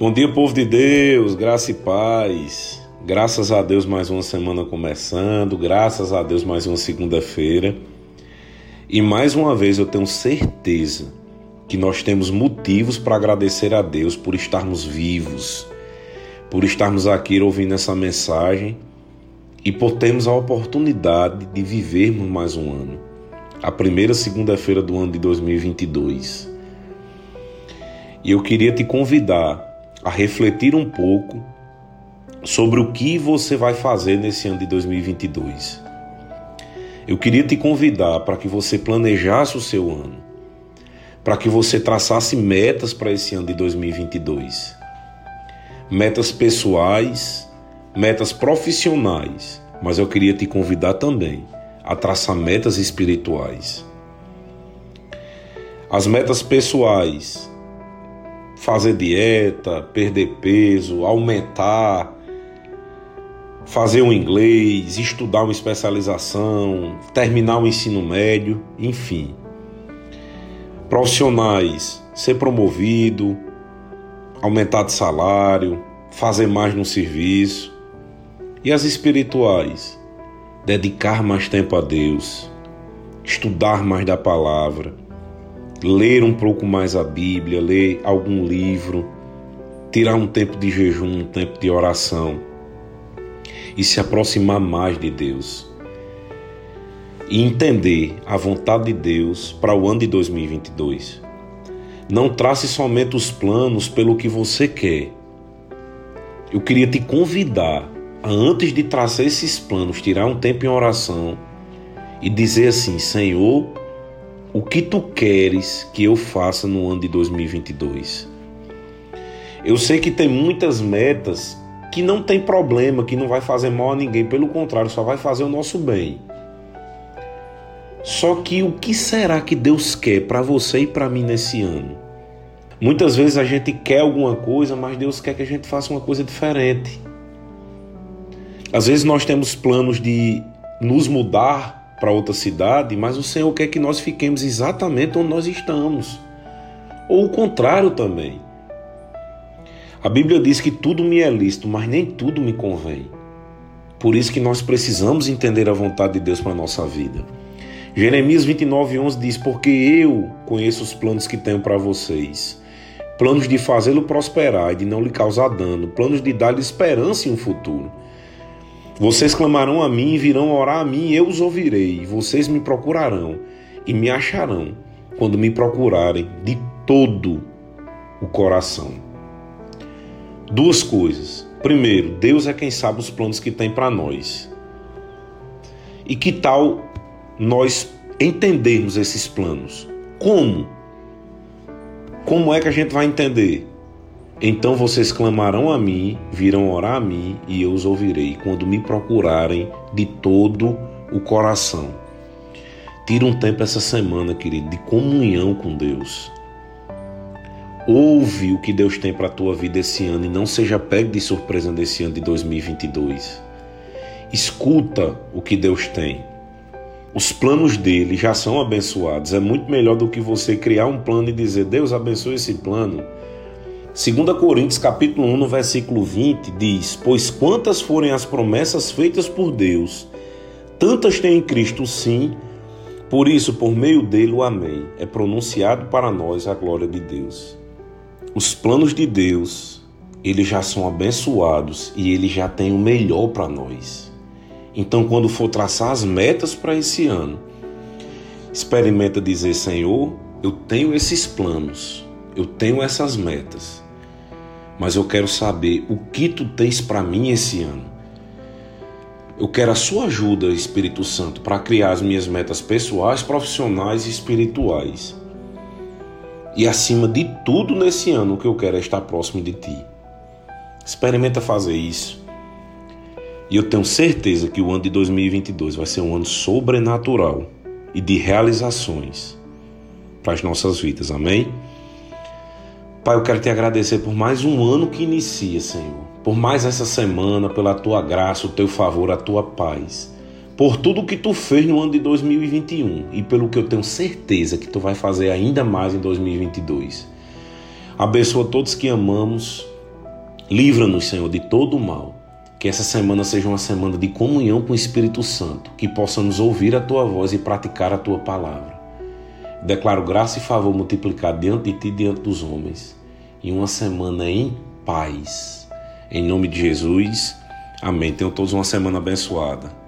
Bom dia, povo de Deus, graça e paz. Graças a Deus, mais uma semana começando, graças a Deus, mais uma segunda-feira. E mais uma vez eu tenho certeza que nós temos motivos para agradecer a Deus por estarmos vivos, por estarmos aqui ouvindo essa mensagem e por termos a oportunidade de vivermos mais um ano, a primeira segunda-feira do ano de 2022. E eu queria te convidar a refletir um pouco sobre o que você vai fazer nesse ano de 2022. Eu queria te convidar para que você planejasse o seu ano, para que você traçasse metas para esse ano de 2022. Metas pessoais, metas profissionais, mas eu queria te convidar também a traçar metas espirituais. As metas pessoais fazer dieta, perder peso, aumentar, fazer um inglês, estudar uma especialização, terminar o ensino médio, enfim. Profissionais, ser promovido, aumentar de salário, fazer mais no serviço. E as espirituais, dedicar mais tempo a Deus, estudar mais da palavra ler um pouco mais a Bíblia, ler algum livro, tirar um tempo de jejum, um tempo de oração e se aproximar mais de Deus. E entender a vontade de Deus para o ano de 2022. Não trace somente os planos pelo que você quer. Eu queria te convidar a, antes de traçar esses planos, tirar um tempo em oração e dizer assim: Senhor, o que tu queres que eu faça no ano de 2022? Eu sei que tem muitas metas que não tem problema, que não vai fazer mal a ninguém, pelo contrário, só vai fazer o nosso bem. Só que o que será que Deus quer para você e para mim nesse ano? Muitas vezes a gente quer alguma coisa, mas Deus quer que a gente faça uma coisa diferente. Às vezes nós temos planos de nos mudar para outra cidade, mas o Senhor quer que nós fiquemos exatamente onde nós estamos. Ou o contrário também. A Bíblia diz que tudo me é lícito, mas nem tudo me convém. Por isso que nós precisamos entender a vontade de Deus para a nossa vida. Jeremias 29:11 diz: Porque eu conheço os planos que tenho para vocês, planos de fazê-lo prosperar e de não lhe causar dano, planos de dar-lhe esperança em um futuro. Vocês clamarão a mim e virão orar a mim, e eu os ouvirei. Vocês me procurarão e me acharão quando me procurarem de todo o coração. Duas coisas. Primeiro, Deus é quem sabe os planos que tem para nós. E que tal nós entendermos esses planos? Como? Como é que a gente vai entender? Então vocês clamarão a mim, virão orar a mim, e eu os ouvirei, quando me procurarem de todo o coração. Tira um tempo essa semana, querido, de comunhão com Deus. Ouve o que Deus tem para a tua vida esse ano e não seja pego de surpresa nesse ano de 2022. Escuta o que Deus tem. Os planos dele já são abençoados. É muito melhor do que você criar um plano e dizer: Deus abençoe esse plano 2 Coríntios capítulo 1, no versículo 20, diz: Pois quantas forem as promessas feitas por Deus, tantas tem em Cristo sim, por isso, por meio dele, o Amém é pronunciado para nós a glória de Deus. Os planos de Deus, eles já são abençoados e ele já tem o melhor para nós. Então, quando for traçar as metas para esse ano, experimenta dizer: Senhor, eu tenho esses planos eu tenho essas metas, mas eu quero saber o que tu tens para mim esse ano. Eu quero a sua ajuda, Espírito Santo, para criar as minhas metas pessoais, profissionais e espirituais. E acima de tudo nesse ano, o que eu quero é estar próximo de ti. Experimenta fazer isso. E eu tenho certeza que o ano de 2022 vai ser um ano sobrenatural e de realizações para as nossas vidas. Amém? Pai, eu quero te agradecer por mais um ano que inicia, Senhor. Por mais essa semana, pela tua graça, o teu favor, a tua paz. Por tudo que tu fez no ano de 2021 e pelo que eu tenho certeza que tu vai fazer ainda mais em 2022. Abençoa todos que amamos Livra-nos, Senhor, de todo o mal. Que essa semana seja uma semana de comunhão com o Espírito Santo, que possamos ouvir a tua voz e praticar a tua palavra. Declaro graça e favor multiplicado diante de ti e diante dos homens. E uma semana em paz. Em nome de Jesus. Amém. Tenham todos uma semana abençoada.